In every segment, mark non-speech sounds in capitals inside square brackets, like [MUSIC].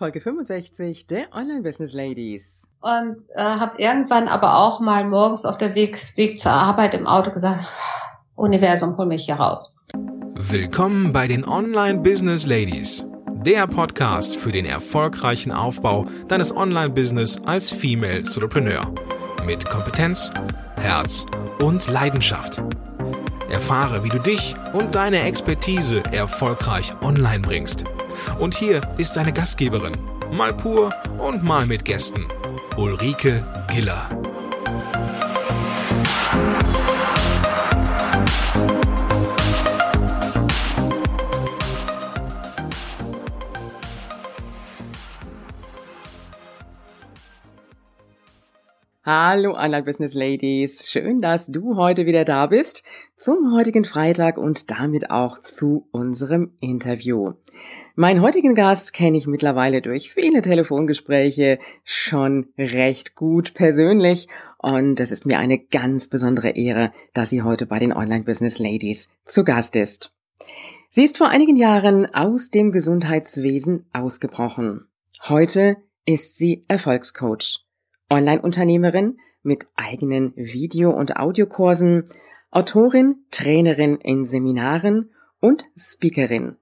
Folge 65 der Online Business Ladies. Und äh, habe irgendwann aber auch mal morgens auf der Weg, Weg zur Arbeit im Auto gesagt, Universum, hol mich hier raus. Willkommen bei den Online Business Ladies, der Podcast für den erfolgreichen Aufbau deines Online-Business als Female Entrepreneur. Mit Kompetenz, Herz und Leidenschaft. Erfahre, wie du dich und deine Expertise erfolgreich online bringst. Und hier ist seine Gastgeberin, mal pur und mal mit Gästen, Ulrike Giller. Hallo Online Business Ladies, schön, dass du heute wieder da bist zum heutigen Freitag und damit auch zu unserem Interview. Meinen heutigen Gast kenne ich mittlerweile durch viele Telefongespräche schon recht gut persönlich und es ist mir eine ganz besondere Ehre, dass sie heute bei den Online Business Ladies zu Gast ist. Sie ist vor einigen Jahren aus dem Gesundheitswesen ausgebrochen. Heute ist sie Erfolgscoach Online-Unternehmerin mit eigenen Video- und Audiokursen, Autorin, Trainerin in Seminaren und Speakerin.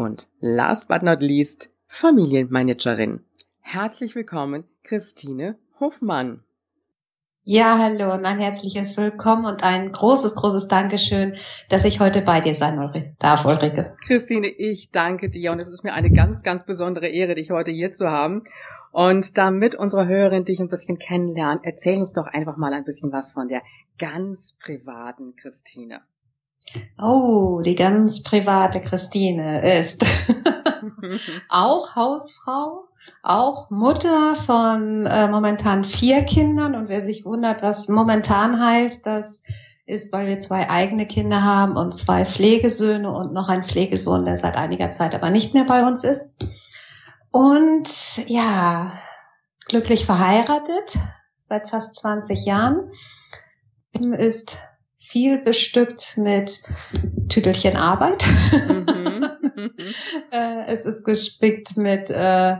Und last but not least, Familienmanagerin. Herzlich willkommen, Christine Hofmann. Ja, hallo und ein herzliches Willkommen und ein großes, großes Dankeschön, dass ich heute bei dir sein darf, Ulrike. Christine, ich danke dir und es ist mir eine ganz, ganz besondere Ehre, dich heute hier zu haben. Und damit unsere Hörerin dich ein bisschen kennenlernen, erzähl uns doch einfach mal ein bisschen was von der ganz privaten Christine. Oh, die ganz private Christine ist [LAUGHS] auch Hausfrau, auch Mutter von äh, momentan vier Kindern. Und wer sich wundert, was momentan heißt, das ist, weil wir zwei eigene Kinder haben und zwei Pflegesöhne und noch ein Pflegesohn, der seit einiger Zeit aber nicht mehr bei uns ist. Und ja, glücklich verheiratet seit fast 20 Jahren. Ist viel bestückt mit Tüdelchen Arbeit. [LAUGHS] Mhm. Äh, es ist gespickt mit äh,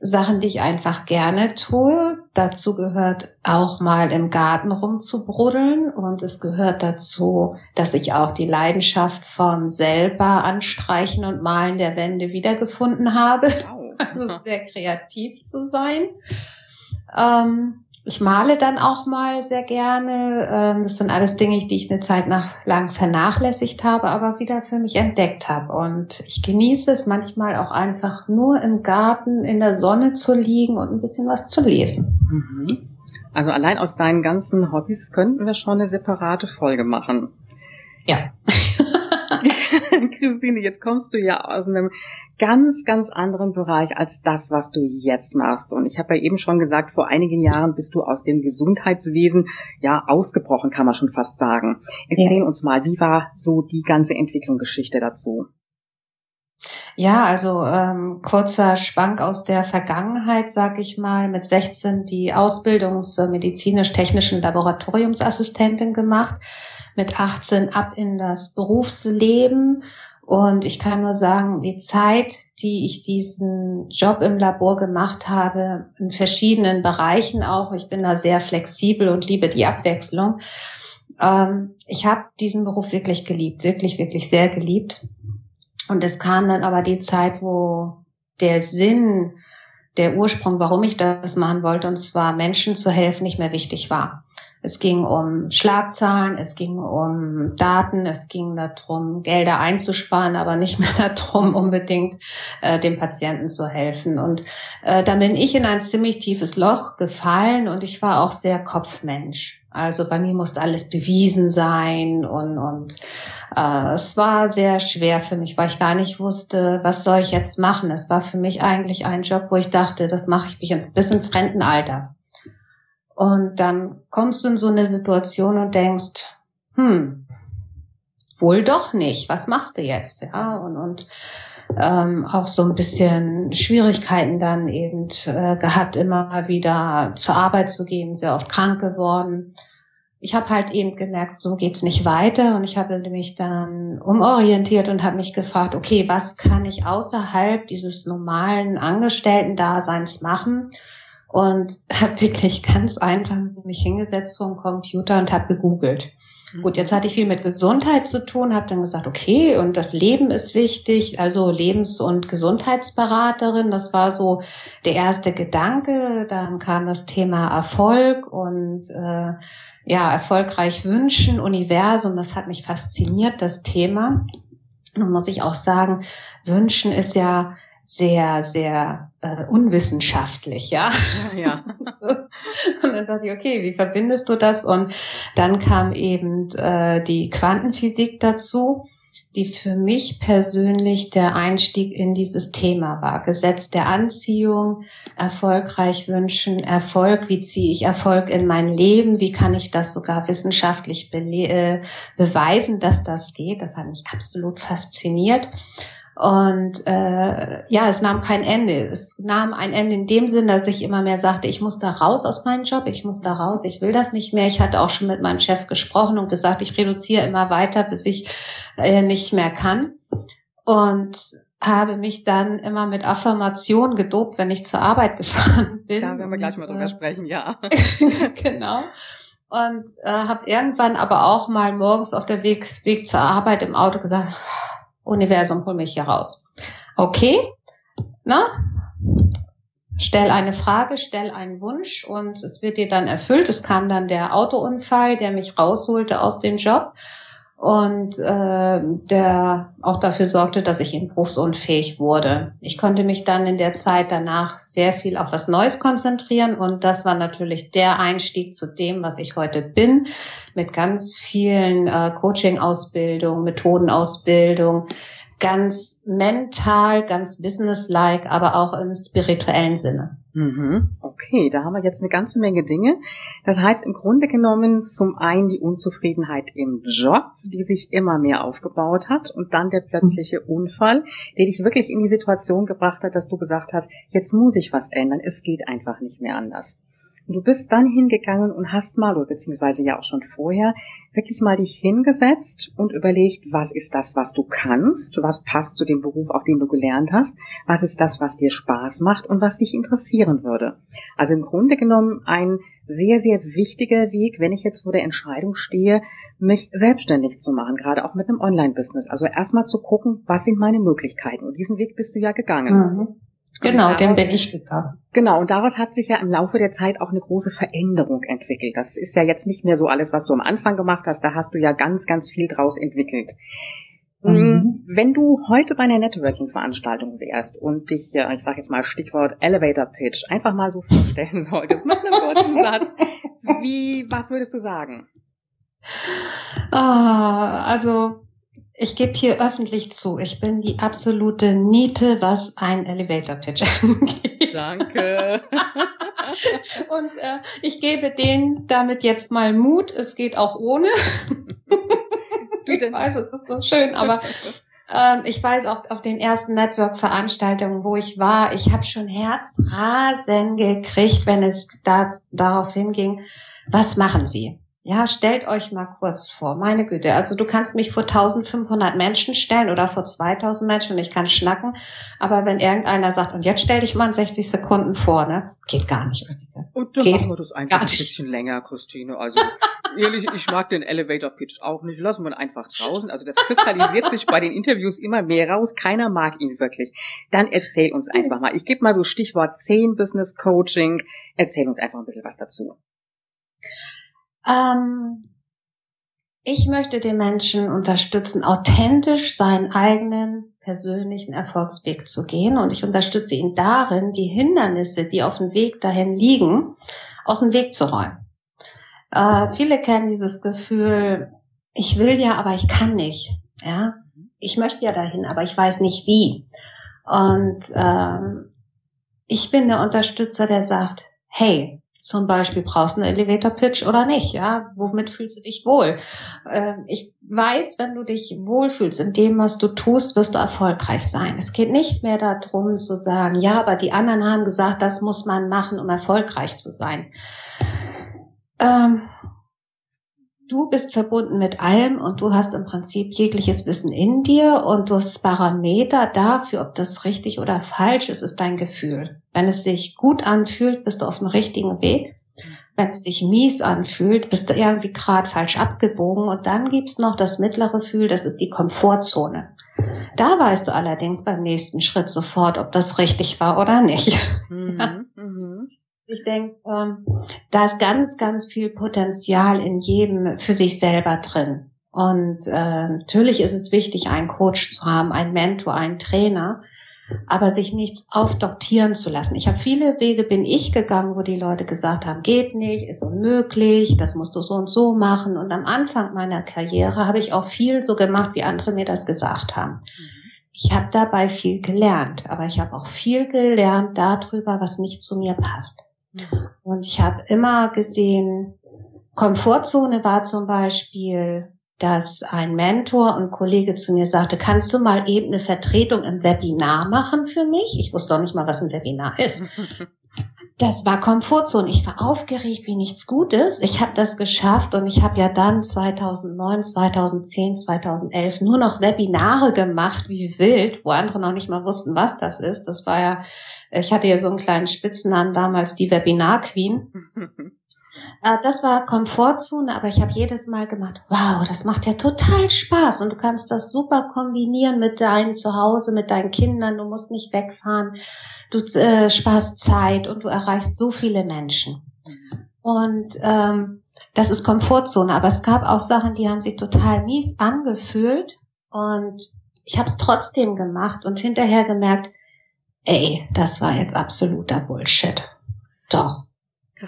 Sachen, die ich einfach gerne tue. Dazu gehört auch mal im Garten rumzubruddeln und es gehört dazu, dass ich auch die Leidenschaft vom selber anstreichen und malen der Wände wiedergefunden habe. Wow. [LAUGHS] Also sehr kreativ zu sein. Ähm, ich male dann auch mal sehr gerne. Ähm, das sind alles Dinge, die ich eine Zeit lang vernachlässigt habe, aber wieder für mich entdeckt habe. Und ich genieße es manchmal auch einfach nur im Garten in der Sonne zu liegen und ein bisschen was zu lesen. Mhm. Also allein aus deinen ganzen Hobbys könnten wir schon eine separate Folge machen. Ja. [LAUGHS] Christine, jetzt kommst du ja aus einem ganz, ganz anderen Bereich als das, was du jetzt machst. Und ich habe ja eben schon gesagt, vor einigen Jahren bist du aus dem Gesundheitswesen ja ausgebrochen, kann man schon fast sagen. Erzähl ja. uns mal, wie war so die ganze Entwicklungsgeschichte dazu? Ja, also ähm, kurzer Schwank aus der Vergangenheit, sag ich mal, mit 16 die Ausbildung zur medizinisch-technischen Laboratoriumsassistentin gemacht, mit 18 ab in das Berufsleben und ich kann nur sagen, die Zeit, die ich diesen Job im Labor gemacht habe, in verschiedenen Bereichen auch, ich bin da sehr flexibel und liebe die Abwechslung. Ähm, ich habe diesen Beruf wirklich geliebt, wirklich, wirklich sehr geliebt. Und es kam dann aber die Zeit, wo der Sinn, der Ursprung, warum ich das machen wollte, und zwar Menschen zu helfen, nicht mehr wichtig war. Es ging um Schlagzahlen, es ging um Daten, es ging darum, Gelder einzusparen, aber nicht mehr [LAUGHS] darum, unbedingt äh, dem Patienten zu helfen. Und äh, da bin ich in ein ziemlich tiefes Loch gefallen und ich war auch sehr Kopfmensch. Also bei mir musste alles bewiesen sein und, und äh, es war sehr schwer für mich, weil ich gar nicht wusste, was soll ich jetzt machen. Es war für mich eigentlich ein Job, wo ich dachte, das mache ich bis ins Rentenalter. Und dann kommst du in so eine Situation und denkst, hm, wohl doch nicht. Was machst du jetzt? Ja, und, und ähm, auch so ein bisschen Schwierigkeiten dann eben äh, gehabt, immer wieder zur Arbeit zu gehen, sehr oft krank geworden. ich habe halt eben gemerkt, so geht's nicht weiter und ich habe mich dann umorientiert und habe mich gefragt, okay, was kann ich außerhalb dieses normalen Angestellten-Daseins machen? Und [LAUGHS] habe wirklich ganz einfach mich hingesetzt vor dem Computer und habe gegoogelt. Gut, jetzt hatte ich viel mit Gesundheit zu tun, habe dann gesagt, okay, und das Leben ist wichtig, also Lebens- und Gesundheitsberaterin, das war so der erste Gedanke. Dann kam das Thema Erfolg und äh, ja, erfolgreich wünschen, Universum, das hat mich fasziniert, das Thema. Nun muss ich auch sagen, wünschen ist ja sehr, sehr äh, unwissenschaftlich, ja. [LAUGHS] ja. [LAUGHS] und dann dachte ich, okay, wie verbindest du das? Und dann kam eben äh, die Quantenphysik dazu, die für mich persönlich der Einstieg in dieses Thema war. Gesetz der Anziehung, erfolgreich wünschen, Erfolg, wie ziehe ich Erfolg in mein Leben, wie kann ich das sogar wissenschaftlich äh, beweisen, dass das geht. Das hat mich absolut fasziniert. Und äh, ja, es nahm kein Ende. Es nahm ein Ende in dem Sinn, dass ich immer mehr sagte, ich muss da raus aus meinem Job, ich muss da raus, ich will das nicht mehr. Ich hatte auch schon mit meinem Chef gesprochen und gesagt, ich reduziere immer weiter, bis ich äh, nicht mehr kann. Und habe mich dann immer mit Affirmation gedopt, wenn ich zur Arbeit [LAUGHS] gefahren bin. Da werden wir gleich mal drüber äh, sprechen, ja. [LAUGHS] genau. Und äh, habe irgendwann aber auch mal morgens auf der Weg, Weg zur Arbeit im Auto gesagt, Universum, hol mich hier raus. Okay, na? Stell eine Frage, stell einen Wunsch und es wird dir dann erfüllt. Es kam dann der Autounfall, der mich rausholte aus dem Job und äh, der auch dafür sorgte, dass ich berufsunfähig wurde. Ich konnte mich dann in der Zeit danach sehr viel auf was Neues konzentrieren und das war natürlich der Einstieg zu dem, was ich heute bin, mit ganz vielen äh, Coaching-Ausbildung, Methodenausbildung, ganz mental, ganz businesslike, aber auch im spirituellen Sinne. Mhm. Okay, da haben wir jetzt eine ganze Menge Dinge. Das heißt im Grunde genommen zum einen die Unzufriedenheit im Job, die sich immer mehr aufgebaut hat und dann der plötzliche. Unfall, der dich wirklich in die Situation gebracht hat, dass du gesagt hast, jetzt muss ich was ändern, es geht einfach nicht mehr anders. Und du bist dann hingegangen und hast mal, oder beziehungsweise ja auch schon vorher, wirklich mal dich hingesetzt und überlegt, was ist das, was du kannst, was passt zu dem Beruf, auch den du gelernt hast, was ist das, was dir Spaß macht und was dich interessieren würde. Also im Grunde genommen ein sehr, sehr wichtiger Weg, wenn ich jetzt vor der Entscheidung stehe, mich selbstständig zu machen, gerade auch mit einem Online-Business. Also erstmal zu gucken, was sind meine Möglichkeiten. Und diesen Weg bist du ja gegangen. Mhm. Genau, daraus, den bin ich gegangen. Genau, und daraus hat sich ja im Laufe der Zeit auch eine große Veränderung entwickelt. Das ist ja jetzt nicht mehr so alles, was du am Anfang gemacht hast. Da hast du ja ganz, ganz viel draus entwickelt. Mhm. Mm, wenn du heute bei einer Networking-Veranstaltung wärst und dich, ich sage jetzt mal Stichwort Elevator Pitch, einfach mal so vorstellen [LAUGHS] solltest mit einem kurzen [LAUGHS] Satz, wie, was würdest du sagen? Ah, also ich gebe hier öffentlich zu, ich bin die absolute Niete, was ein Elevator Pitch [LAUGHS] angeht. Danke. [LAUGHS] Und äh, ich gebe denen damit jetzt mal Mut. Es geht auch ohne. ich weiß, es ist so schön, aber [LAUGHS] ähm, ich weiß auch auf den ersten Network-Veranstaltungen, wo ich war, ich habe schon Herzrasen gekriegt, wenn es da, darauf hinging, was machen Sie? Ja, stellt euch mal kurz vor, meine Güte. Also du kannst mich vor 1500 Menschen stellen oder vor 2000 Menschen und ich kann schnacken. Aber wenn irgendeiner sagt, und jetzt stell dich mal in 60 Sekunden vor, ne? Geht gar nicht. Und dann Geht machen wir das einfach ein bisschen länger, Christine. Also [LAUGHS] ehrlich, ich mag den Elevator Pitch auch nicht. Lassen wir ihn einfach draußen. Also das kristallisiert sich bei den Interviews immer mehr raus. Keiner mag ihn wirklich. Dann erzähl uns einfach mal. Ich gebe mal so Stichwort 10 Business Coaching. Erzähl uns einfach ein bisschen was dazu. Ähm, ich möchte den Menschen unterstützen, authentisch seinen eigenen persönlichen Erfolgsweg zu gehen. Und ich unterstütze ihn darin, die Hindernisse, die auf dem Weg dahin liegen, aus dem Weg zu räumen. Äh, viele kennen dieses Gefühl, ich will ja, aber ich kann nicht. Ja, ich möchte ja dahin, aber ich weiß nicht wie. Und ähm, ich bin der Unterstützer, der sagt, hey, zum Beispiel brauchst du einen Elevator Pitch oder nicht, ja? Womit fühlst du dich wohl? Äh, ich weiß, wenn du dich wohlfühlst in dem, was du tust, wirst du erfolgreich sein. Es geht nicht mehr darum zu sagen, ja, aber die anderen haben gesagt, das muss man machen, um erfolgreich zu sein. Ähm, du bist verbunden mit allem und du hast im Prinzip jegliches Wissen in dir und du hast Parameter dafür, ob das richtig oder falsch ist, ist dein Gefühl. Wenn es sich gut anfühlt, bist du auf dem richtigen Weg. Wenn es sich mies anfühlt, bist du irgendwie gerade falsch abgebogen. Und dann gibt's noch das mittlere Gefühl, das ist die Komfortzone. Da weißt du allerdings beim nächsten Schritt sofort, ob das richtig war oder nicht. Mhm. Ich denke, ähm, da ist ganz, ganz viel Potenzial in jedem für sich selber drin. Und äh, natürlich ist es wichtig, einen Coach zu haben, einen Mentor, einen Trainer, aber sich nichts aufdoktieren zu lassen. Ich habe viele Wege bin ich gegangen, wo die Leute gesagt haben, geht nicht, ist unmöglich, das musst du so und so machen. Und am Anfang meiner Karriere habe ich auch viel so gemacht, wie andere mir das gesagt haben. Ich habe dabei viel gelernt, aber ich habe auch viel gelernt darüber, was nicht zu mir passt. Und ich habe immer gesehen, Komfortzone war zum Beispiel, dass ein Mentor und Kollege zu mir sagte, kannst du mal eben eine Vertretung im Webinar machen für mich? Ich wusste auch nicht mal, was ein Webinar ist. [LAUGHS] Das war Komfortzone. Ich war aufgeregt wie nichts Gutes. Ich habe das geschafft und ich habe ja dann 2009, 2010, 2011 nur noch Webinare gemacht, wie wild, wo andere noch nicht mal wussten, was das ist. Das war ja, ich hatte ja so einen kleinen Spitznamen damals, die Webinar Queen. [LAUGHS] Äh, das war Komfortzone, aber ich habe jedes Mal gemacht, wow, das macht ja total Spaß und du kannst das super kombinieren mit deinem Zuhause, mit deinen Kindern, du musst nicht wegfahren, du äh, sparst Zeit und du erreichst so viele Menschen. Und ähm, das ist Komfortzone, aber es gab auch Sachen, die haben sich total mies angefühlt und ich habe es trotzdem gemacht und hinterher gemerkt, ey, das war jetzt absoluter Bullshit. Doch.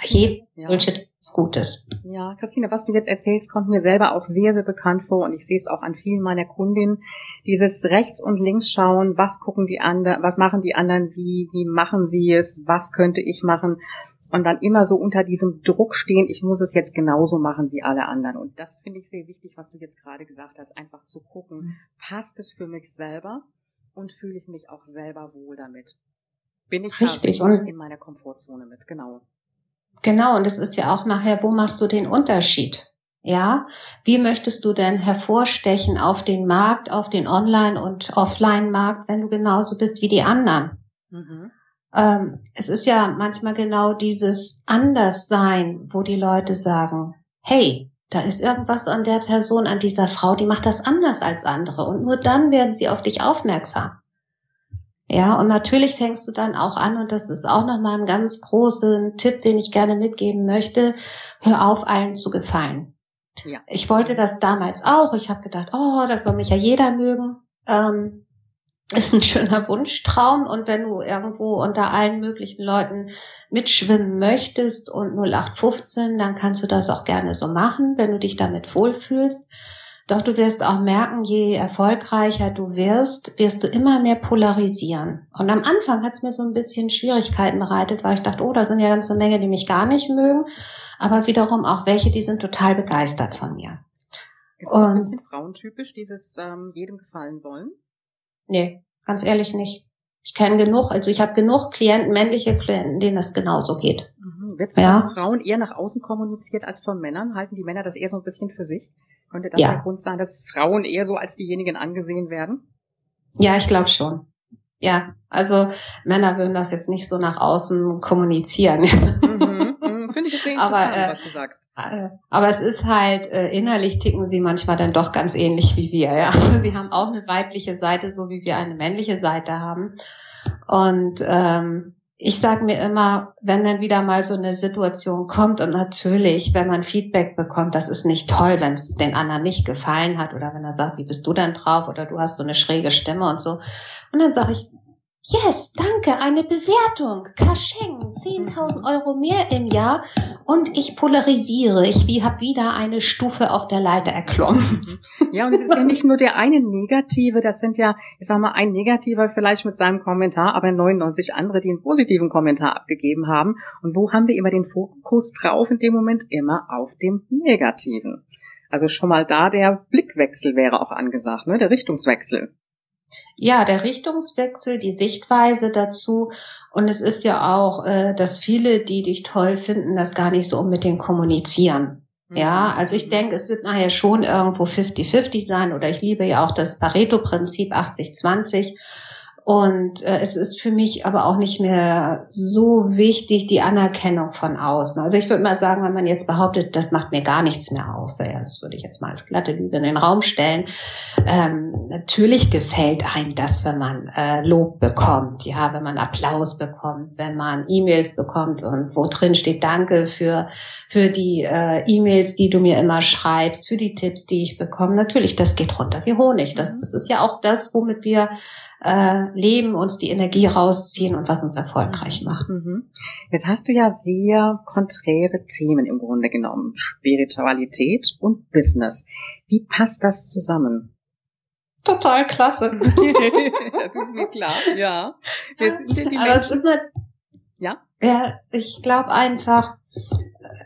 Jeder ja. Bullshit Gutes. Ja, Christine, was du jetzt erzählst, kommt mir selber auch sehr, sehr bekannt vor und ich sehe es auch an vielen meiner Kundinnen. Dieses rechts und links schauen, was gucken die anderen, was machen die anderen, wie, wie machen sie es, was könnte ich machen und dann immer so unter diesem Druck stehen, ich muss es jetzt genauso machen wie alle anderen. Und das finde ich sehr wichtig, was du jetzt gerade gesagt hast, einfach zu gucken, mhm. passt es für mich selber und fühle ich mich auch selber wohl damit. Bin ich Richtig, in meiner Komfortzone mit, genau. Genau, und es ist ja auch nachher, wo machst du den Unterschied? Ja, wie möchtest du denn hervorstechen auf den Markt, auf den Online- und Offline-Markt, wenn du genauso bist wie die anderen? Mhm. Ähm, es ist ja manchmal genau dieses Anderssein, wo die Leute sagen, hey, da ist irgendwas an der Person, an dieser Frau, die macht das anders als andere. Und nur dann werden sie auf dich aufmerksam. Ja, und natürlich fängst du dann auch an, und das ist auch nochmal ein ganz großen Tipp, den ich gerne mitgeben möchte, hör auf, allen zu gefallen. Ja. Ich wollte das damals auch. Ich habe gedacht, oh, das soll mich ja jeder mögen. Ähm, ist ein schöner Wunschtraum. Und wenn du irgendwo unter allen möglichen Leuten mitschwimmen möchtest und 0815, dann kannst du das auch gerne so machen, wenn du dich damit wohlfühlst. Doch du wirst auch merken, je erfolgreicher du wirst, wirst du immer mehr polarisieren. Und am Anfang hat es mir so ein bisschen Schwierigkeiten bereitet, weil ich dachte, oh, da sind ja ganze Menge, die mich gar nicht mögen, aber wiederum auch welche, die sind total begeistert von mir. Ist das ein bisschen frauentypisch, dieses ähm, jedem gefallen wollen? Nee, ganz ehrlich nicht. Ich kenne genug, also ich habe genug Klienten, männliche Klienten, denen das genauso geht. Mhm. Wird es ja. von Frauen eher nach außen kommuniziert als von Männern? Halten die Männer das eher so ein bisschen für sich? Könnte das ja. der Grund sein, dass Frauen eher so als diejenigen angesehen werden? Ja, ich glaube schon. Ja, also Männer würden das jetzt nicht so nach außen kommunizieren. Mhm, [LAUGHS] mhm, Finde ich sehr aber, äh, was du sagst. Äh, aber es ist halt, äh, innerlich ticken sie manchmal dann doch ganz ähnlich wie wir, ja. [LAUGHS] Sie haben auch eine weibliche Seite, so wie wir eine männliche Seite haben. Und ähm, ich sage mir immer, wenn dann wieder mal so eine Situation kommt und natürlich, wenn man Feedback bekommt, das ist nicht toll, wenn es den anderen nicht gefallen hat oder wenn er sagt, wie bist du denn drauf oder du hast so eine schräge Stimme und so. Und dann sage ich, Yes, danke, eine Bewertung. Kascheng, 10.000 Euro mehr im Jahr und ich polarisiere. Ich habe wieder eine Stufe auf der Leiter erklommen. Ja, und es ist ja nicht nur der eine Negative, das sind ja, ich sag mal, ein Negativer vielleicht mit seinem Kommentar, aber 99 andere, die einen positiven Kommentar abgegeben haben. Und wo haben wir immer den Fokus drauf in dem Moment? Immer auf dem Negativen. Also schon mal da der Blickwechsel wäre auch angesagt, ne? der Richtungswechsel. Ja, der Richtungswechsel, die Sichtweise dazu. Und es ist ja auch, äh, dass viele, die dich toll finden, das gar nicht so unbedingt kommunizieren. Ja, mhm. also ich denke, es wird nachher schon irgendwo 50-50 sein oder ich liebe ja auch das Pareto-Prinzip 80-20. Und äh, es ist für mich aber auch nicht mehr so wichtig, die Anerkennung von außen. Also ich würde mal sagen, wenn man jetzt behauptet, das macht mir gar nichts mehr aus, ja, das würde ich jetzt mal als glatte Lüge in den Raum stellen. Ähm, natürlich gefällt einem das, wenn man äh, Lob bekommt, ja, wenn man Applaus bekommt, wenn man E-Mails bekommt und wo drin steht Danke für, für die äh, E-Mails, die du mir immer schreibst, für die Tipps, die ich bekomme. Natürlich, das geht runter wie Honig. Das, das ist ja auch das, womit wir äh, leben, uns die Energie rausziehen und was uns erfolgreich macht. Mhm. Jetzt hast du ja sehr konträre Themen im Grunde genommen. Spiritualität und Business. Wie passt das zusammen? Total klasse. [LAUGHS] das ist mir klar, ja. Aber es ist eine, ja? Ja, ich glaube einfach,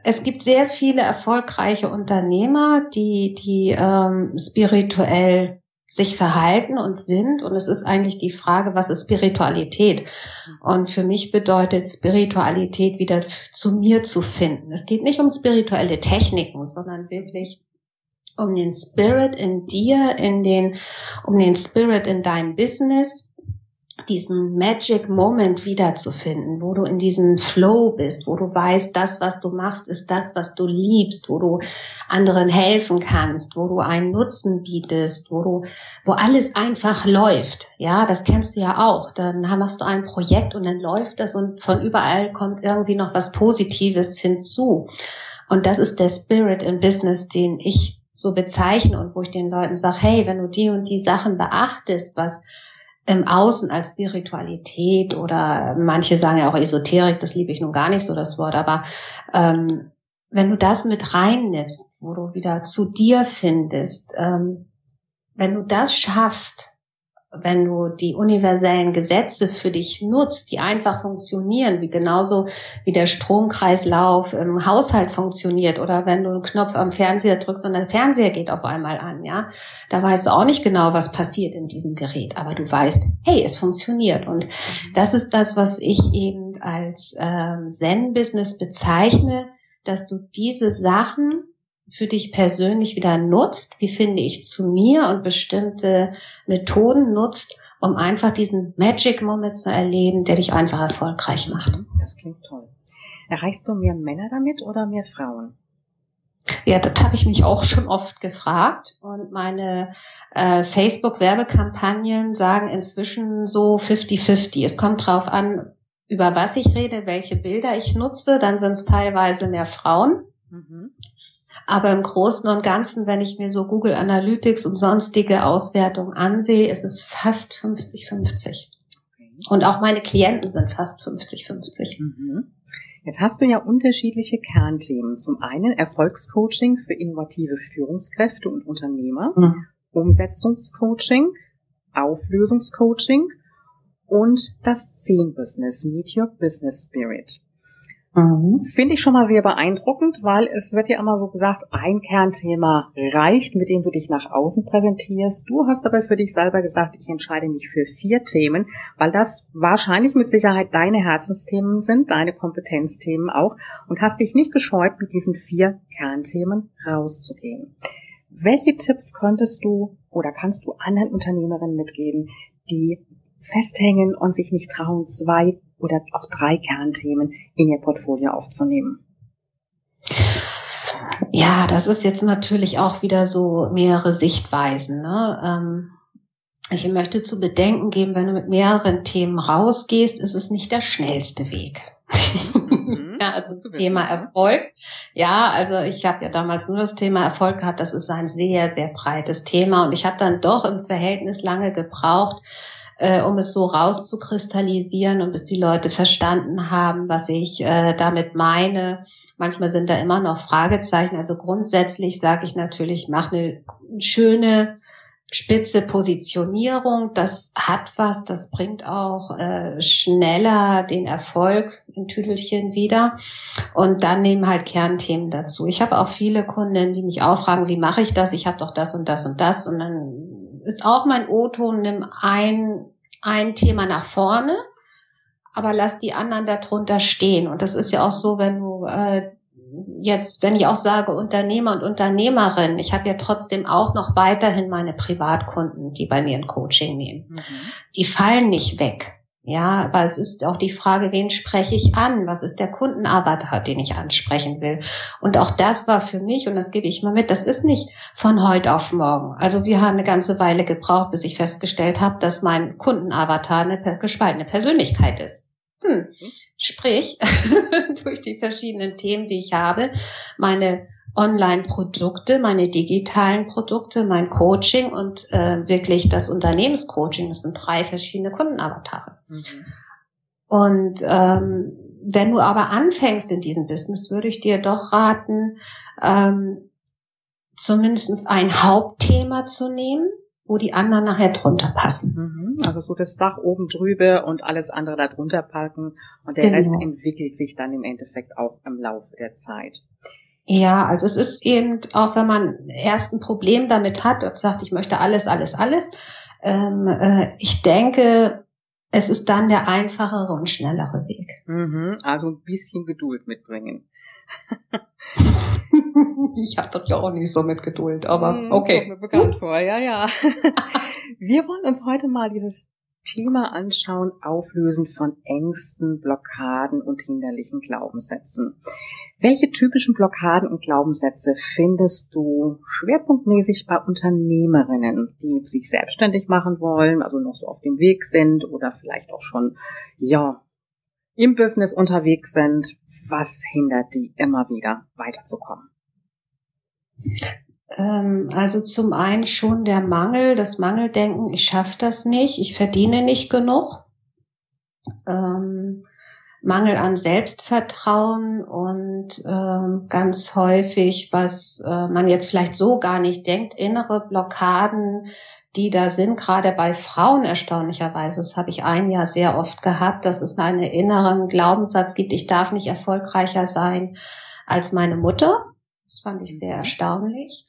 es gibt sehr viele erfolgreiche Unternehmer, die, die ähm, spirituell sich verhalten und sind. Und es ist eigentlich die Frage, was ist Spiritualität? Und für mich bedeutet Spiritualität wieder zu mir zu finden. Es geht nicht um spirituelle Techniken, sondern wirklich um den Spirit in dir, in den, um den Spirit in deinem Business diesen Magic Moment wiederzufinden, wo du in diesem Flow bist, wo du weißt, das, was du machst, ist das, was du liebst, wo du anderen helfen kannst, wo du einen Nutzen bietest, wo du, wo alles einfach läuft. Ja, das kennst du ja auch. Dann machst du ein Projekt und dann läuft das und von überall kommt irgendwie noch was Positives hinzu. Und das ist der Spirit im Business, den ich so bezeichne und wo ich den Leuten sage, hey, wenn du die und die Sachen beachtest, was im Außen als Spiritualität oder manche sagen ja auch Esoterik, das liebe ich nun gar nicht so das Wort, aber ähm, wenn du das mit reinnimmst, wo du wieder zu dir findest, ähm, wenn du das schaffst, wenn du die universellen Gesetze für dich nutzt, die einfach funktionieren, wie genauso wie der Stromkreislauf im Haushalt funktioniert oder wenn du einen Knopf am Fernseher drückst und der Fernseher geht auf einmal an, ja, da weißt du auch nicht genau, was passiert in diesem Gerät, aber du weißt, hey, es funktioniert. Und das ist das, was ich eben als ähm, Zen-Business bezeichne, dass du diese Sachen für dich persönlich wieder nutzt, wie finde ich zu mir und bestimmte Methoden nutzt, um einfach diesen Magic Moment zu erleben, der dich einfach erfolgreich macht. Das klingt toll. Erreichst du mehr Männer damit oder mehr Frauen? Ja, das habe ich mich auch schon oft gefragt. Und meine äh, Facebook-Werbekampagnen sagen inzwischen so 50-50. Es kommt drauf an, über was ich rede, welche Bilder ich nutze. Dann sind es teilweise mehr Frauen. Mhm. Aber im Großen und Ganzen, wenn ich mir so Google Analytics und sonstige Auswertungen ansehe, ist es fast 50-50. Und auch meine Klienten sind fast 50-50. Mhm. Jetzt hast du ja unterschiedliche Kernthemen. Zum einen Erfolgscoaching für innovative Führungskräfte und Unternehmer, mhm. Umsetzungscoaching, Auflösungscoaching und das 10-Business, Meet Your Business Spirit. Mhm. Finde ich schon mal sehr beeindruckend, weil es wird ja immer so gesagt, ein Kernthema reicht, mit dem du dich nach außen präsentierst. Du hast aber für dich selber gesagt, ich entscheide mich für vier Themen, weil das wahrscheinlich mit Sicherheit deine Herzensthemen sind, deine Kompetenzthemen auch und hast dich nicht gescheut, mit diesen vier Kernthemen rauszugehen. Welche Tipps könntest du oder kannst du anderen Unternehmerinnen mitgeben, die festhängen und sich nicht trauen, zwei oder auch drei Kernthemen in Ihr Portfolio aufzunehmen? Ja, das ist jetzt natürlich auch wieder so mehrere Sichtweisen. Ne? Ähm, ich möchte zu bedenken geben, wenn du mit mehreren Themen rausgehst, ist es nicht der schnellste Weg. Mhm. [LAUGHS] ja, also das Thema Erfolg. Ja, also ich habe ja damals nur das Thema Erfolg gehabt. Das ist ein sehr, sehr breites Thema und ich habe dann doch im Verhältnis lange gebraucht, äh, um es so rauszukristallisieren und bis die Leute verstanden haben, was ich äh, damit meine. Manchmal sind da immer noch Fragezeichen. Also grundsätzlich sage ich natürlich, mach eine schöne spitze Positionierung, das hat was, das bringt auch äh, schneller den Erfolg in Tüdelchen wieder. Und dann nehmen halt Kernthemen dazu. Ich habe auch viele Kunden, die mich auch fragen, wie mache ich das? Ich habe doch das und das und das. Und dann ist auch mein O-Ton, nimm ein, ein Thema nach vorne, aber lass die anderen darunter stehen. Und das ist ja auch so, wenn du äh, jetzt, wenn ich auch sage Unternehmer und Unternehmerin, ich habe ja trotzdem auch noch weiterhin meine Privatkunden, die bei mir ein Coaching nehmen. Mhm. Die fallen nicht weg. Ja, aber es ist auch die Frage, wen spreche ich an? Was ist der Kundenavatar, den ich ansprechen will? Und auch das war für mich, und das gebe ich mal mit, das ist nicht von heute auf morgen. Also wir haben eine ganze Weile gebraucht, bis ich festgestellt habe, dass mein Kundenavatar eine gespaltene Persönlichkeit ist. Hm. Sprich, [LAUGHS] durch die verschiedenen Themen, die ich habe, meine Online-Produkte, meine digitalen Produkte, mein Coaching und äh, wirklich das Unternehmenscoaching. Das sind drei verschiedene Kundenavatare. Mhm. Und ähm, wenn du aber anfängst in diesem Business, würde ich dir doch raten, ähm, zumindest ein Hauptthema zu nehmen, wo die anderen nachher drunter passen. Mhm. Also so das Dach oben drüber und alles andere da drunter packen und der genau. Rest entwickelt sich dann im Endeffekt auch im Laufe der Zeit. Ja, also es ist eben, auch wenn man erst ein Problem damit hat und sagt, ich möchte alles, alles, alles, ähm, äh, ich denke, es ist dann der einfachere und schnellere Weg. Mhm, also ein bisschen Geduld mitbringen. [LAUGHS] ich habe das ja auch nicht so mit Geduld, aber mhm, okay. Kommt mir bekannt vor, ja, ja. [LAUGHS] Wir wollen uns heute mal dieses Thema anschauen, Auflösen von Ängsten, Blockaden und hinderlichen Glaubenssätzen. Welche typischen Blockaden und Glaubenssätze findest du schwerpunktmäßig bei Unternehmerinnen, die sich selbstständig machen wollen, also noch so auf dem Weg sind oder vielleicht auch schon, ja, im Business unterwegs sind? Was hindert die immer wieder weiterzukommen? Ähm, also zum einen schon der Mangel, das Mangeldenken, ich schaffe das nicht, ich verdiene nicht genug. Ähm, Mangel an Selbstvertrauen und ähm, ganz häufig, was äh, man jetzt vielleicht so gar nicht denkt, innere Blockaden, die da sind, gerade bei Frauen erstaunlicherweise. Das habe ich ein Jahr sehr oft gehabt, dass es einen inneren Glaubenssatz gibt, ich darf nicht erfolgreicher sein als meine Mutter. Das fand ich sehr mhm. erstaunlich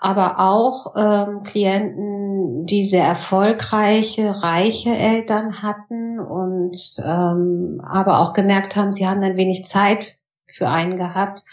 aber auch ähm, Klienten, die sehr erfolgreiche, reiche Eltern hatten und ähm, aber auch gemerkt haben, sie haben dann wenig Zeit für einen gehabt,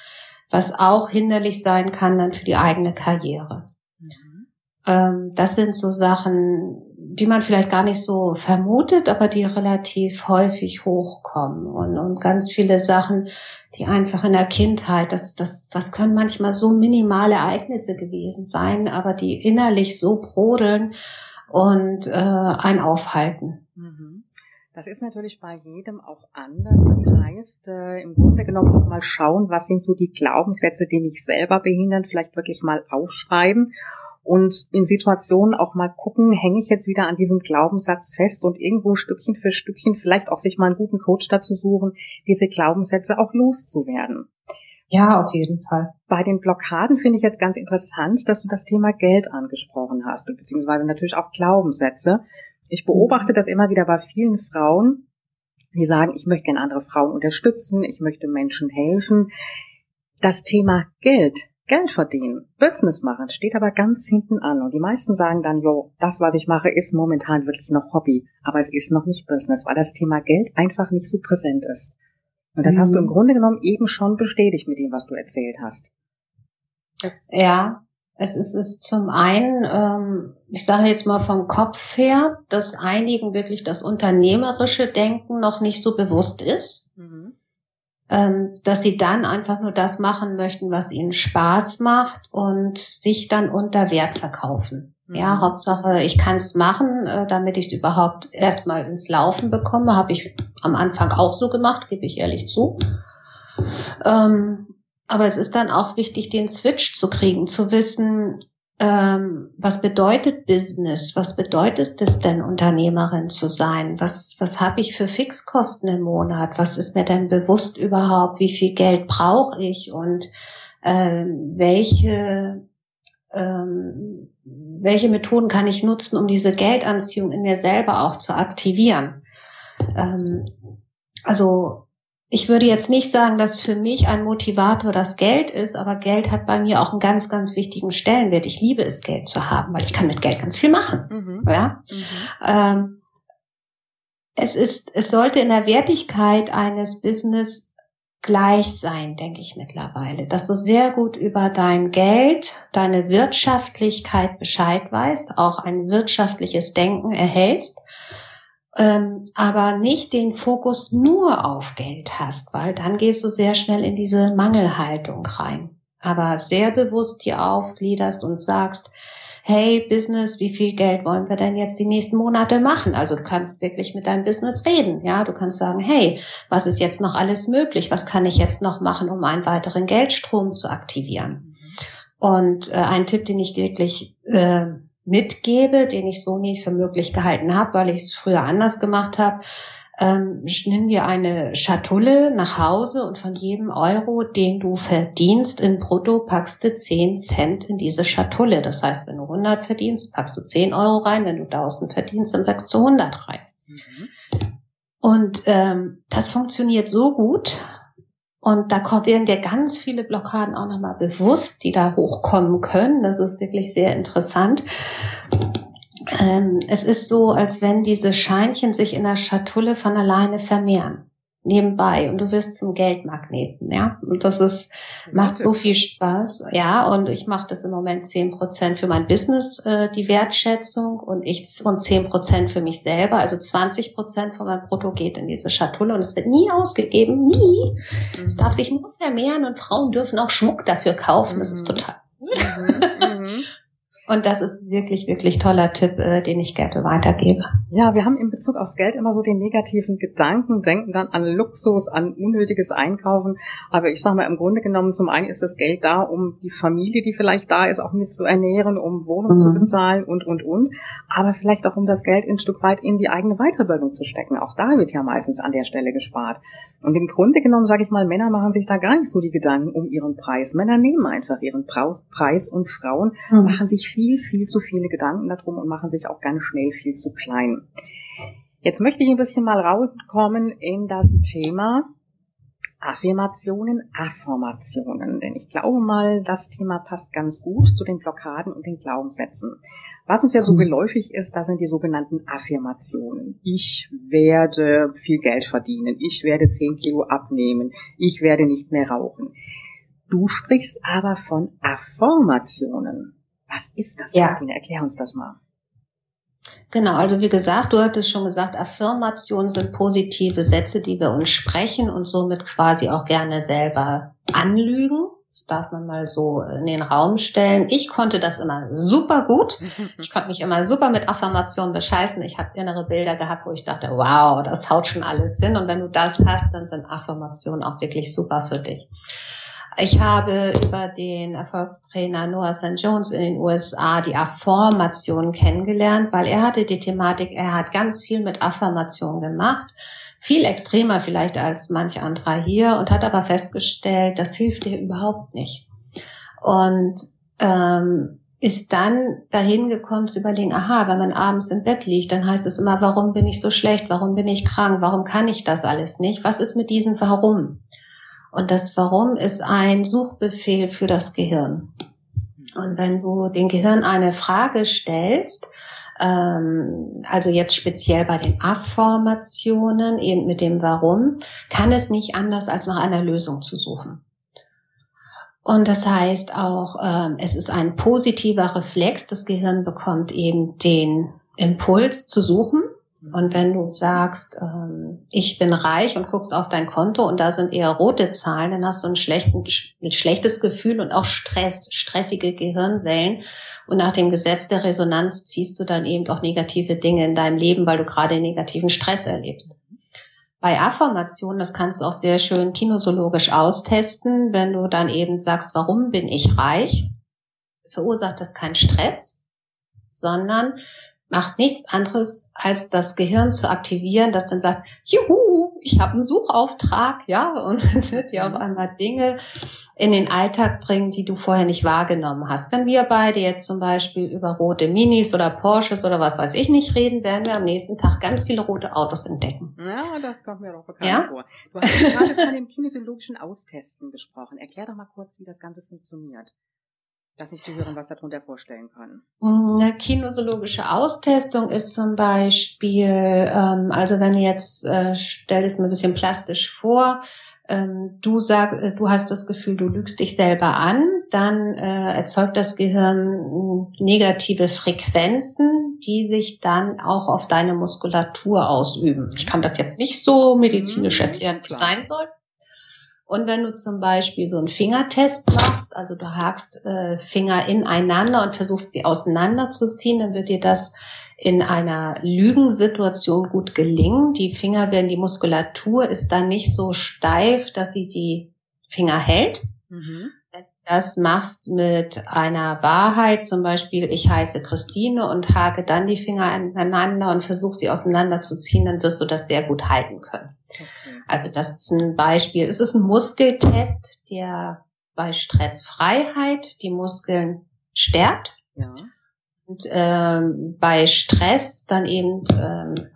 was auch hinderlich sein kann dann für die eigene Karriere. Mhm. Ähm, das sind so Sachen, die man vielleicht gar nicht so vermutet, aber die relativ häufig hochkommen und, und ganz viele Sachen, die einfach in der Kindheit, das, das, das können manchmal so minimale Ereignisse gewesen sein, aber die innerlich so brodeln und äh, ein aufhalten. Das ist natürlich bei jedem auch anders. Das heißt, äh, im Grunde genommen auch mal schauen, was sind so die Glaubenssätze, die mich selber behindern, vielleicht wirklich mal aufschreiben und in Situationen auch mal gucken, hänge ich jetzt wieder an diesem Glaubenssatz fest und irgendwo Stückchen für Stückchen vielleicht auch sich mal einen guten Coach dazu suchen, diese Glaubenssätze auch loszuwerden. Ja, auf jeden Fall. Bei den Blockaden finde ich jetzt ganz interessant, dass du das Thema Geld angesprochen hast, beziehungsweise natürlich auch Glaubenssätze. Ich beobachte das immer wieder bei vielen Frauen, die sagen, ich möchte gerne andere Frauen unterstützen, ich möchte Menschen helfen. Das Thema Geld Geld verdienen, Business machen, steht aber ganz hinten an. Und die meisten sagen dann, jo, das, was ich mache, ist momentan wirklich noch Hobby, aber es ist noch nicht Business, weil das Thema Geld einfach nicht so präsent ist. Und das mhm. hast du im mhm. Grunde genommen eben schon bestätigt mit dem, was du erzählt hast. Das ja, es ist es zum einen, ähm, ich sage jetzt mal vom Kopf her, dass einigen wirklich das unternehmerische Denken noch nicht so bewusst ist. Mhm ähm, dass sie dann einfach nur das machen möchten, was ihnen Spaß macht und sich dann unter Wert verkaufen. Mhm. Ja, Hauptsache, ich kann es machen, äh, damit ich es überhaupt erstmal ins Laufen bekomme. Habe ich am Anfang auch so gemacht, gebe ich ehrlich zu. Ähm, aber es ist dann auch wichtig, den Switch zu kriegen, zu wissen, ähm, was bedeutet Business? Was bedeutet es denn, Unternehmerin zu sein? Was, was habe ich für Fixkosten im Monat? Was ist mir denn bewusst überhaupt? Wie viel Geld brauche ich? Und ähm, welche, ähm, welche Methoden kann ich nutzen, um diese Geldanziehung in mir selber auch zu aktivieren? Ähm, also ich würde jetzt nicht sagen, dass für mich ein Motivator das Geld ist, aber Geld hat bei mir auch einen ganz, ganz wichtigen Stellenwert. Ich liebe es, Geld zu haben, weil ich kann mit Geld ganz viel machen. Mhm. Ja? Mhm. Ähm, es ist, es sollte in der Wertigkeit eines Business gleich sein, denke ich mittlerweile, dass du sehr gut über dein Geld, deine Wirtschaftlichkeit Bescheid weißt, auch ein wirtschaftliches Denken erhältst, ähm, aber nicht den Fokus nur auf Geld hast, weil dann gehst du sehr schnell in diese Mangelhaltung rein. Aber sehr bewusst dir aufgliederst und sagst, hey Business, wie viel Geld wollen wir denn jetzt die nächsten Monate machen? Also du kannst wirklich mit deinem Business reden, ja, du kannst sagen, hey, was ist jetzt noch alles möglich? Was kann ich jetzt noch machen, um einen weiteren Geldstrom zu aktivieren? Und äh, ein Tipp, den ich wirklich äh, mitgebe, den ich so nie für möglich gehalten habe, weil ich es früher anders gemacht habe, ähm, nimm dir eine Schatulle nach Hause und von jedem Euro, den du verdienst in Brutto, packst du 10 Cent in diese Schatulle. Das heißt, wenn du 100 verdienst, packst du 10 Euro rein. Wenn du 1000 verdienst, dann packst du 100 rein. Mhm. Und ähm, das funktioniert so gut. Und da werden dir ganz viele Blockaden auch nochmal bewusst, die da hochkommen können. Das ist wirklich sehr interessant ähm, es ist so, als wenn diese Scheinchen sich in der Schatulle von alleine vermehren nebenbei und du wirst zum Geldmagneten, ja. Und das ist, macht so viel Spaß, ja. Und ich mache das im Moment zehn Prozent für mein Business, äh, die Wertschätzung und ich und zehn Prozent für mich selber. Also 20 Prozent von meinem Brutto geht in diese Schatulle und es wird nie ausgegeben, nie. Mhm. Es darf sich nur vermehren und Frauen dürfen auch Schmuck dafür kaufen. Das ist mhm. total cool. Mhm. mhm. Und das ist wirklich, wirklich toller Tipp, äh, den ich gerne weitergebe. Ja, wir haben in Bezug aufs Geld immer so den negativen Gedanken, denken dann an Luxus, an unnötiges Einkaufen. Aber ich sage mal, im Grunde genommen, zum einen ist das Geld da, um die Familie, die vielleicht da ist, auch mit zu ernähren, um Wohnung mhm. zu bezahlen und, und, und. Aber vielleicht auch, um das Geld ein Stück weit in die eigene Weiterbildung zu stecken. Auch da wird ja meistens an der Stelle gespart. Und im Grunde genommen, sage ich mal, Männer machen sich da gar nicht so die Gedanken um ihren Preis. Männer nehmen einfach ihren Preis und Frauen mhm. machen sich viel, viel zu viele Gedanken darum und machen sich auch ganz schnell viel zu klein. Jetzt möchte ich ein bisschen mal rauskommen in das Thema Affirmationen, Affirmationen. Denn ich glaube mal, das Thema passt ganz gut zu den Blockaden und den Glaubenssätzen. Was uns ja so mhm. geläufig ist, das sind die sogenannten Affirmationen. Ich werde viel Geld verdienen. Ich werde 10 Kilo abnehmen. Ich werde nicht mehr rauchen. Du sprichst aber von Affirmationen. Was ist das, ja. Christine? Erklär uns das mal. Genau, also wie gesagt, du hattest schon gesagt, Affirmationen sind positive Sätze, die wir uns sprechen und somit quasi auch gerne selber anlügen. Das darf man mal so in den Raum stellen. Ich konnte das immer super gut. [LAUGHS] Ich konnte mich immer super mit Affirmationen bescheißen. Ich habe innere Bilder gehabt, wo ich dachte, wow, das haut schon alles hin. Und wenn du das hast, dann sind Affirmationen auch wirklich super für dich. Ich habe über den Erfolgstrainer Noah St. Jones in den USA die Affirmation kennengelernt, weil er hatte die Thematik, er hat ganz viel mit Affirmation gemacht, viel extremer vielleicht als manch anderer hier und hat aber festgestellt, das hilft dir überhaupt nicht. Und ähm, ist dann dahin gekommen zu überlegen, aha, wenn man abends im Bett liegt, dann heißt es immer, warum bin ich so schlecht, warum bin ich krank, warum kann ich das alles nicht, was ist mit diesem Warum? Und das Warum ist ein Suchbefehl für das Gehirn. Und wenn du dem Gehirn eine Frage stellst, ähm, also jetzt speziell bei den Affirmationen, eben mit dem Warum, kann es nicht anders, als nach einer Lösung zu suchen. Und das heißt auch, ähm, es ist ein positiver Reflex. Das Gehirn bekommt eben den Impuls zu suchen und wenn du sagst, ähm, ich bin reich und guckst auf dein Konto und da sind eher rote Zahlen, dann hast du ein, ein schlechtes Gefühl und auch Stress, stressige Gehirnwellen. Und nach dem Gesetz der Resonanz ziehst du dann eben auch negative Dinge in deinem Leben, weil du gerade negativen Stress erlebst. Bei Affirmationen, das kannst du auch sehr schön kinosologisch austesten, wenn du dann eben sagst, warum bin ich reich, verursacht das keinen Stress, sondern macht nichts anderes, als das Gehirn zu aktivieren, das dann sagt, juhu, ich habe einen Suchauftrag, ja, und [LAUGHS] wird dir auf mhm. einmal Dinge in den Alltag bringen, die du vorher nicht wahrgenommen hast. Wenn wir beide jetzt zum Beispiel über rote Minis oder Porsches oder was weiß ich nicht reden, werden wir am nächsten Tag ganz viele rote Autos entdecken. Ja, das kommt mir doch bekannt ja? vor. Du hast gerade von dem kinesiologischen Austesten gesprochen. Erklär doch mal kurz, wie das Ganze funktioniert dass sich die Hörer was darunter vorstellen können. Eine kinosologische Austestung ist zum Beispiel, ähm, also wenn du jetzt, äh, stell es mir ein bisschen plastisch vor, ähm, du sagst, äh, du hast das Gefühl, du lügst dich selber an, dann äh, erzeugt das Gehirn hm, negative Frequenzen, die sich dann auch auf deine Muskulatur ausüben. Ich kann das jetzt nicht so medizinisch mhm, erklären, wie es sein soll. Und wenn du zum Beispiel so einen Fingertest machst, also du hakst äh, Finger ineinander und versuchst sie auseinanderzuziehen, dann wird dir das in einer Lügensituation gut gelingen. Die Finger werden, die Muskulatur ist dann nicht so steif, dass sie die Finger hält. Mhm. Das machst mit einer Wahrheit, zum Beispiel, ich heiße Christine und hake dann die Finger aneinander und versuche sie auseinanderzuziehen, dann wirst du das sehr gut halten können. Okay. Also das ist ein Beispiel. Es ist ein Muskeltest, der bei Stressfreiheit die Muskeln stärkt. Ja. Und ähm, bei Stress dann eben ähm,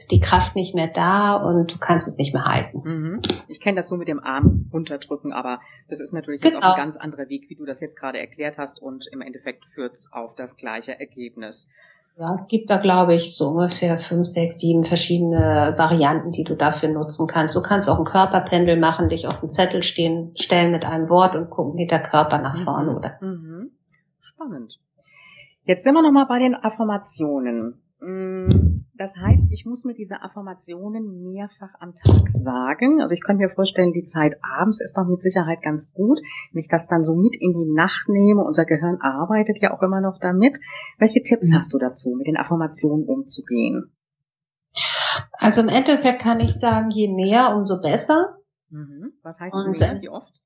ist die Kraft nicht mehr da und du kannst es nicht mehr halten. Mhm. Ich kenne das so mit dem Arm runterdrücken, aber das ist natürlich genau. jetzt auch ein genau. ganz anderer Weg, wie du das jetzt gerade erklärt hast und im Endeffekt führt es auf das gleiche Ergebnis. Ja, es gibt da, glaube ich, so ungefähr fünf, sechs, sieben verschiedene Varianten, die du dafür nutzen kannst. Du kannst auch ein Körperpendel machen, dich auf den Zettel stehen, stellen mit einem Wort und gucken, geht der Körper nach mhm. vorne mhm. oder. Mhm. Spannend. Jetzt sind wir nochmal bei den Affirmationen. Mm, das heißt, ich muss mir diese Affirmationen mehrfach am Tag sagen. Also ich könnte mir vorstellen, die Zeit abends ist doch mit Sicherheit ganz gut, wenn ich das dann so mit in die Nacht nehme. Unser Gehirn arbeitet ja auch immer noch damit. Welche Tipps mhm. hast du dazu, mit den Affirmationen umzugehen? Also im Endeffekt kann ich sagen, je mehr, umso besser. Mhm. Was heißt Und mehr? Wie oft?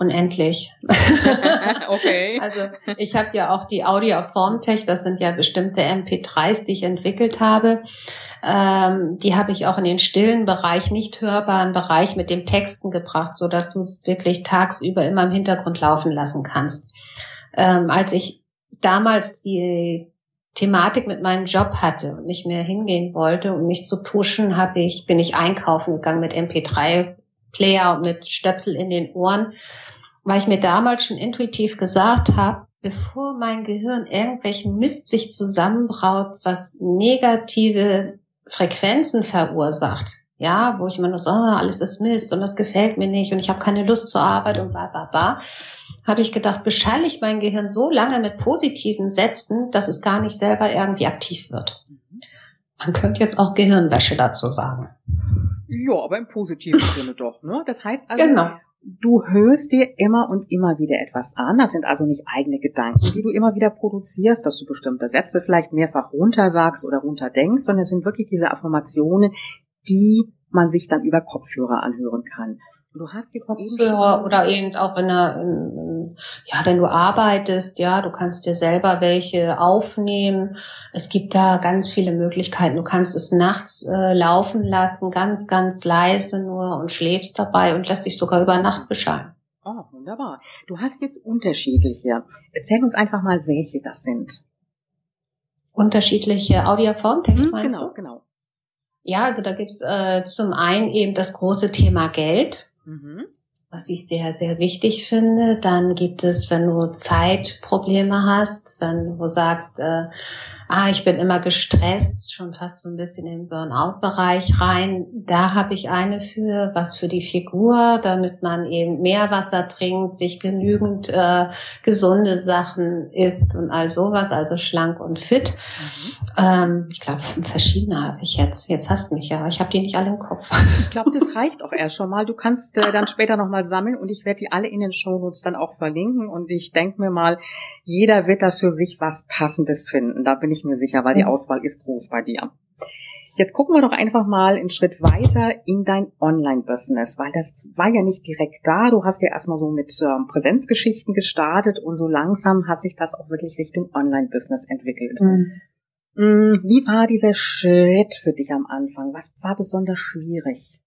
Unendlich. [LAUGHS] okay. Also ich habe ja auch die Audio Formtech, das sind ja bestimmte MP3s, die ich entwickelt habe. Ähm, die habe ich auch in den stillen Bereich, nicht hörbaren Bereich mit dem Texten gebracht, so dass du es wirklich tagsüber immer im Hintergrund laufen lassen kannst. Ähm, als ich damals die Thematik mit meinem Job hatte und nicht mehr hingehen wollte, um mich zu pushen, habe ich bin ich einkaufen gegangen mit MP3 Player und mit Stöpsel in den Ohren, weil ich mir damals schon intuitiv gesagt habe, bevor mein Gehirn irgendwelchen Mist sich zusammenbraut, was negative Frequenzen verursacht, ja, wo ich immer nur so, oh, alles ist Mist und das gefällt mir nicht und ich habe keine Lust zur Arbeit und bla bla bla, habe ich gedacht, beschalle ich mein Gehirn so lange mit positiven Sätzen, dass es gar nicht selber irgendwie aktiv wird. Man könnte jetzt auch Gehirnwäsche dazu sagen. Ja, aber im positiven [LAUGHS] Sinne doch, ne? Das heißt also, genau. du hörst dir immer und immer wieder etwas an. Das sind also nicht eigene Gedanken, die du immer wieder produzierst, dass du bestimmte Sätze vielleicht mehrfach runtersagst oder runterdenkst, sondern es sind wirklich diese Affirmationen, die man sich dann über Kopfhörer anhören kann. Du hast jetzt Kopfhörer oder eben auch in einer, in, ja, wenn du arbeitest, ja, du kannst dir selber welche aufnehmen. Es gibt da ganz viele Möglichkeiten. Du kannst es nachts äh, laufen lassen, ganz, ganz leise nur und schläfst dabei und lässt dich sogar über Nacht beschallen. Oh, wunderbar. Du hast jetzt unterschiedliche. Erzähl uns einfach mal, welche das sind. Unterschiedliche Audioformtext hm, meinst genau, du? Genau, genau. Ja, also da gibt's äh, zum einen eben das große Thema Geld. Mhm. Was ich sehr, sehr wichtig finde. Dann gibt es, wenn du Zeitprobleme hast, wenn du sagst, äh, ah, ich bin immer gestresst, schon fast so ein bisschen im Burnout-Bereich rein. Da habe ich eine für, was für die Figur, damit man eben mehr Wasser trinkt, sich genügend äh, gesunde Sachen isst und all sowas, also schlank und fit. Mhm. Ähm, ich glaube, verschiedene habe ich jetzt. Jetzt hast du mich ja, ich habe die nicht alle im Kopf. Ich glaube, das reicht auch erst schon mal. Du kannst äh, dann später nochmal sammeln und ich werde die alle in den Shownotes dann auch verlinken und ich denke mir mal, jeder wird da für sich was Passendes finden. Da bin ich mir sicher, weil die mhm. Auswahl ist groß bei dir. Jetzt gucken wir doch einfach mal einen Schritt weiter in dein Online-Business, weil das war ja nicht direkt da. Du hast ja erstmal so mit ähm, Präsenzgeschichten gestartet und so langsam hat sich das auch wirklich Richtung Online-Business entwickelt. Mhm. Mm, wie war dieser Schritt für dich am Anfang? Was war besonders schwierig?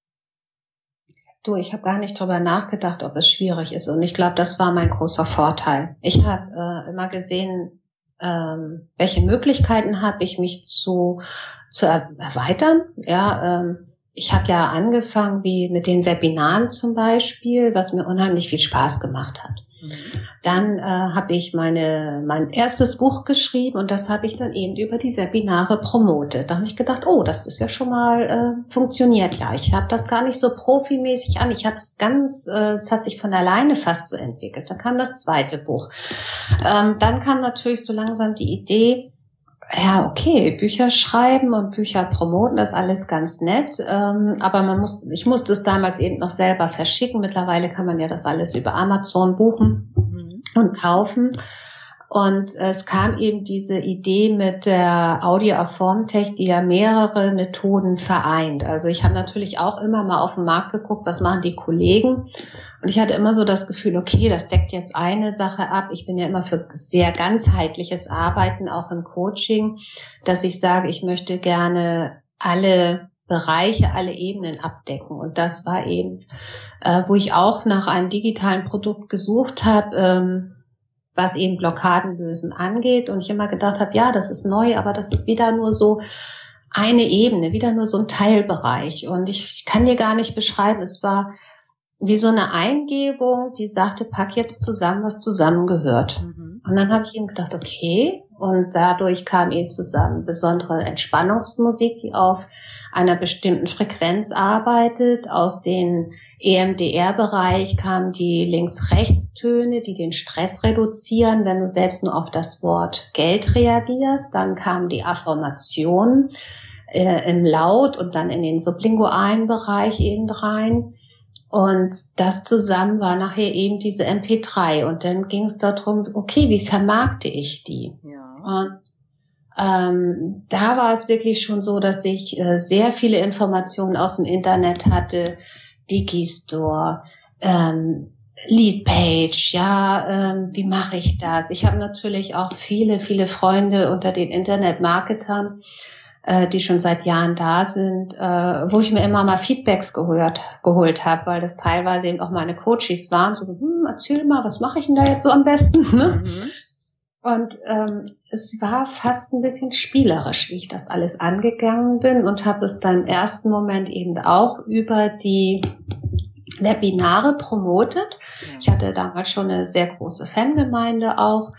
Du, ich habe gar nicht drüber nachgedacht, ob es schwierig ist. Und ich glaube, das war mein großer Vorteil. Ich habe äh, immer gesehen, ähm, welche Möglichkeiten habe ich, mich zu, zu erweitern. Ja, ähm, ich habe ja angefangen wie mit den Webinaren zum Beispiel, was mir unheimlich viel Spaß gemacht hat. Dann äh, habe ich meine mein erstes Buch geschrieben und das habe ich dann eben über die Webinare promotet. Da habe ich gedacht, oh, das ist ja schon mal äh, funktioniert ja. Ich habe das gar nicht so profimäßig an. Ich habe es ganz, äh, es hat sich von alleine fast so entwickelt. Dann kam das zweite Buch. Ähm, dann kam natürlich so langsam die Idee, ja, okay, Bücher schreiben und Bücher promoten, das ist alles ganz nett. Ähm, aber man muss, ich musste es damals eben noch selber verschicken. Mittlerweile kann man ja das alles über Amazon buchen mhm. und kaufen. Und es kam eben diese Idee mit der Audio-Formtech, die ja mehrere Methoden vereint. Also ich habe natürlich auch immer mal auf den Markt geguckt, was machen die Kollegen. Und ich hatte immer so das Gefühl, okay, das deckt jetzt eine Sache ab. Ich bin ja immer für sehr ganzheitliches Arbeiten, auch im Coaching, dass ich sage, ich möchte gerne alle Bereiche, alle Ebenen abdecken. Und das war eben, äh, wo ich auch nach einem digitalen Produkt gesucht habe. Ähm, was eben Blockadenlösen angeht. Und ich immer gedacht habe, ja, das ist neu, aber das ist wieder nur so eine Ebene, wieder nur so ein Teilbereich. Und ich kann dir gar nicht beschreiben, es war wie so eine Eingebung, die sagte, pack jetzt zusammen, was zusammengehört. Mhm. Und dann habe ich eben gedacht, okay. Und dadurch kam eben zusammen besondere Entspannungsmusik, die auf einer bestimmten Frequenz arbeitet. Aus dem EMDR-Bereich kamen die Links-Rechts-Töne, die den Stress reduzieren, wenn du selbst nur auf das Wort Geld reagierst. Dann kamen die Affirmationen äh, im Laut und dann in den sublingualen Bereich eben rein. Und das zusammen war nachher eben diese MP3. Und dann ging es darum, okay, wie vermarkte ich die? Ja. Und ähm, da war es wirklich schon so, dass ich äh, sehr viele Informationen aus dem Internet hatte, Digistore, ähm, Leadpage, ja, ähm, wie mache ich das? Ich habe natürlich auch viele, viele Freunde unter den Internetmarketern, äh, die schon seit Jahren da sind, äh, wo ich mir immer mal Feedbacks gehört, geholt habe, weil das teilweise eben auch meine Coaches waren, so, hm, erzähl mal, was mache ich denn da jetzt so am besten? [LAUGHS] Ne? Mhm. Und ähm, es war fast ein bisschen spielerisch, wie ich das alles angegangen bin und habe es dann im ersten Moment eben auch über die Webinare promotet. Ich hatte damals schon eine sehr große Fangemeinde auch.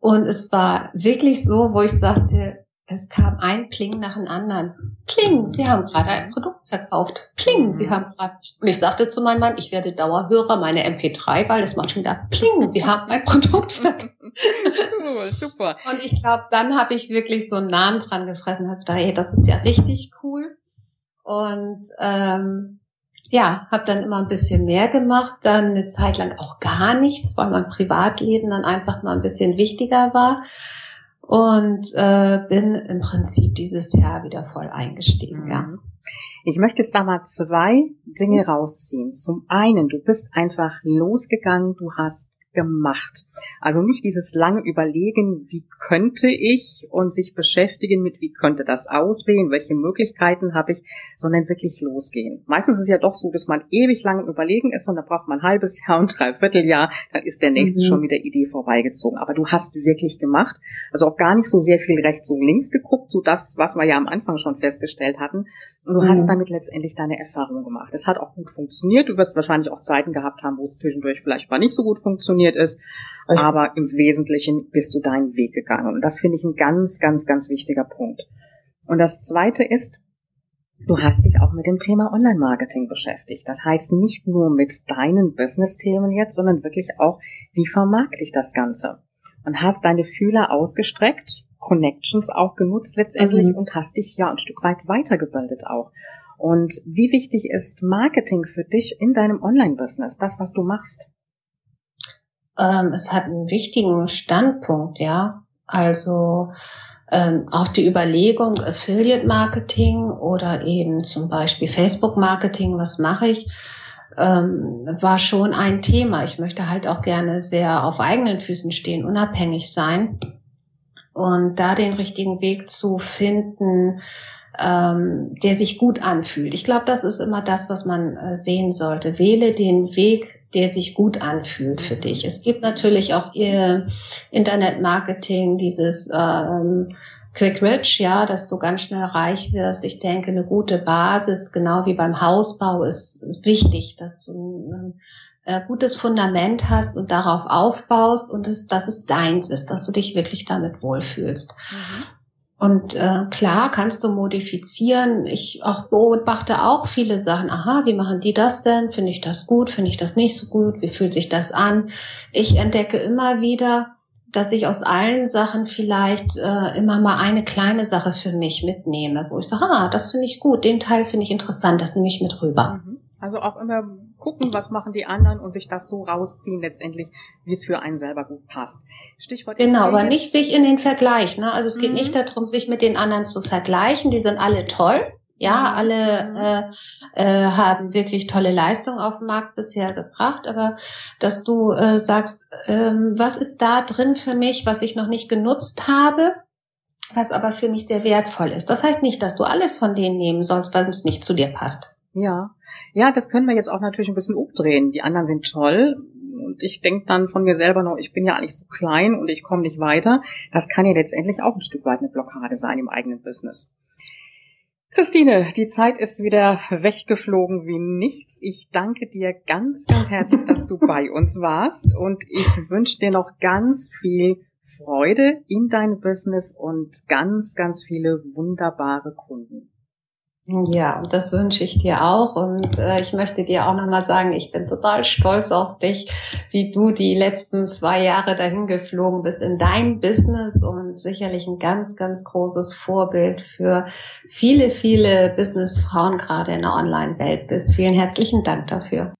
Und es war wirklich so, wo ich sagte, es kam ein Pling nach dem anderen. Pling, Sie haben gerade ein Produkt verkauft. Pling, Sie mhm. haben gerade. Und ich sagte zu meinem Mann, ich werde Dauerhörer, meine MP3, weil es manchmal da Pling, Sie haben ein Produkt verkauft. [LAUGHS] Cool, super. Und ich glaube, dann habe ich wirklich so einen Namen dran gefressen, habe gedacht, hey, das ist ja richtig cool. Und ähm, ja, habe dann immer ein bisschen mehr gemacht, dann eine Zeit lang auch gar nichts, weil mein Privatleben dann einfach mal ein bisschen wichtiger war und äh, bin im Prinzip dieses Jahr wieder voll eingestiegen, mhm. ja. Ich möchte jetzt da mal zwei Dinge rausziehen. Zum einen, du bist einfach losgegangen, du hast gemacht. Also nicht dieses lange Überlegen, wie könnte ich und sich beschäftigen mit, wie könnte das aussehen, welche Möglichkeiten habe ich, sondern wirklich losgehen. Meistens ist es ja doch so, dass man ewig lang Überlegen ist und da braucht man ein halbes Jahr und dreiviertel Jahr, dann ist der nächste mhm. schon mit der Idee vorbeigezogen. Aber du hast wirklich gemacht, also auch gar nicht so sehr viel rechts und links geguckt, so das, was wir ja am Anfang schon festgestellt hatten, und du mhm. hast damit letztendlich deine Erfahrung gemacht. Es hat auch gut funktioniert. Du wirst wahrscheinlich auch Zeiten gehabt haben, wo es zwischendurch vielleicht mal nicht so gut funktioniert ist. Okay. Aber im Wesentlichen bist du deinen Weg gegangen. Und das finde ich ein ganz, ganz, ganz wichtiger Punkt. Und das zweite ist, du hast dich auch mit dem Thema Online-Marketing beschäftigt. Das heißt nicht nur mit deinen Business-Themen jetzt, sondern wirklich auch, wie vermarkte ich das Ganze? Und hast deine Fühler ausgestreckt Connections auch genutzt letztendlich mhm. und hast dich ja ein Stück weit weitergebildet auch. Und wie wichtig ist Marketing für dich in deinem Online-Business, das, was du machst? Ähm, es hat einen wichtigen Standpunkt, ja. Also ähm, auch die Überlegung, Affiliate-Marketing oder eben zum Beispiel Facebook-Marketing, was mache ich, ähm, war schon ein Thema. Ich möchte halt auch gerne sehr auf eigenen Füßen stehen, unabhängig sein. Und da den richtigen Weg zu finden, ähm, der sich gut anfühlt. Ich glaube, das ist immer das, was man äh, sehen sollte. Wähle den Weg, der sich gut anfühlt für dich. Es gibt natürlich auch ihr Internetmarketing, dieses ähm, quick rich, ja, dass du ganz schnell reich wirst. Ich denke, eine gute Basis, genau wie beim Hausbau, ist, ist wichtig, dass du ein äh, gutes Fundament hast und darauf aufbaust und es, dass es deins ist, dass du dich wirklich damit wohlfühlst. Mhm. Und äh, klar kannst du modifizieren. Ich auch beobachte auch viele Sachen. Aha, wie machen die das denn? Finde ich das gut? Finde ich das nicht so gut? Wie fühlt sich das an? Ich entdecke immer wieder, dass ich aus allen Sachen vielleicht äh, immer mal eine kleine Sache für mich mitnehme, wo ich sage, ah, das finde ich gut, den Teil finde ich interessant, das nehme ich mit rüber. Mhm. Also auch immer gucken, was machen die anderen und sich das so rausziehen letztendlich, wie es für einen selber gut passt. Stichwort. Genau, aber nicht sich in den Vergleich. Ne? Also es geht mhm. nicht darum, sich mit den anderen zu vergleichen. Die sind alle toll. Ja, mhm. alle mhm. äh, äh, haben wirklich tolle Leistungen auf den Markt bisher gebracht, aber dass du äh, sagst, ähm, was ist da drin für mich, was ich noch nicht genutzt habe, was aber für mich sehr wertvoll ist. Das heißt nicht, dass du alles von denen nehmen sollst, weil es nicht zu dir passt. Ja, ja, das können wir jetzt auch natürlich ein bisschen umdrehen. Die anderen sind toll und ich denke dann von mir selber noch, ich bin ja eigentlich so klein und ich komme nicht weiter. Das kann ja letztendlich auch ein Stück weit eine Blockade sein im eigenen Business. Christine, die Zeit ist wieder weggeflogen wie nichts. Ich danke dir ganz, ganz herzlich, dass du [LAUGHS] bei uns warst und ich wünsche dir noch ganz viel Freude in deinem Business und ganz, ganz viele wunderbare Kunden. Ja, das wünsche ich dir auch. Und äh, ich möchte dir auch nochmal sagen, ich bin total stolz auf dich, wie du die letzten zwei Jahre dahin geflogen bist in deinem Business und sicherlich ein ganz, ganz großes Vorbild für viele, viele Businessfrauen gerade in der Online-Welt bist. Vielen herzlichen Dank dafür.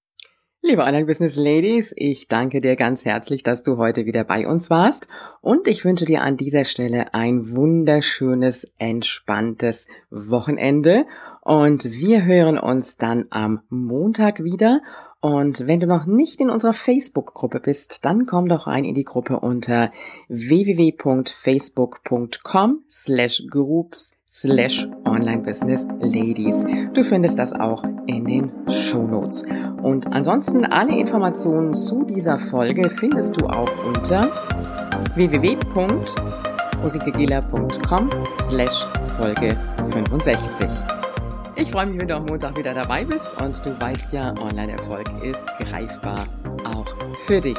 Liebe Online-Business-Ladies, ich danke dir ganz herzlich, dass du heute wieder bei uns warst. Und ich wünsche dir an dieser Stelle ein wunderschönes, entspanntes Wochenende. Und wir hören uns dann am Montag wieder. Und wenn du noch nicht in unserer Facebook-Gruppe bist, dann komm doch rein in die Gruppe unter www.facebook.com slash groups slash online business ladies. Du findest das auch in den Show Notes. Und ansonsten alle Informationen zu dieser Folge findest du auch unter www.ulrikegela.com slash Folge 65. Ich freue mich, wenn du am Montag wieder dabei bist und du weißt ja, Online-Erfolg ist greifbar auch für dich.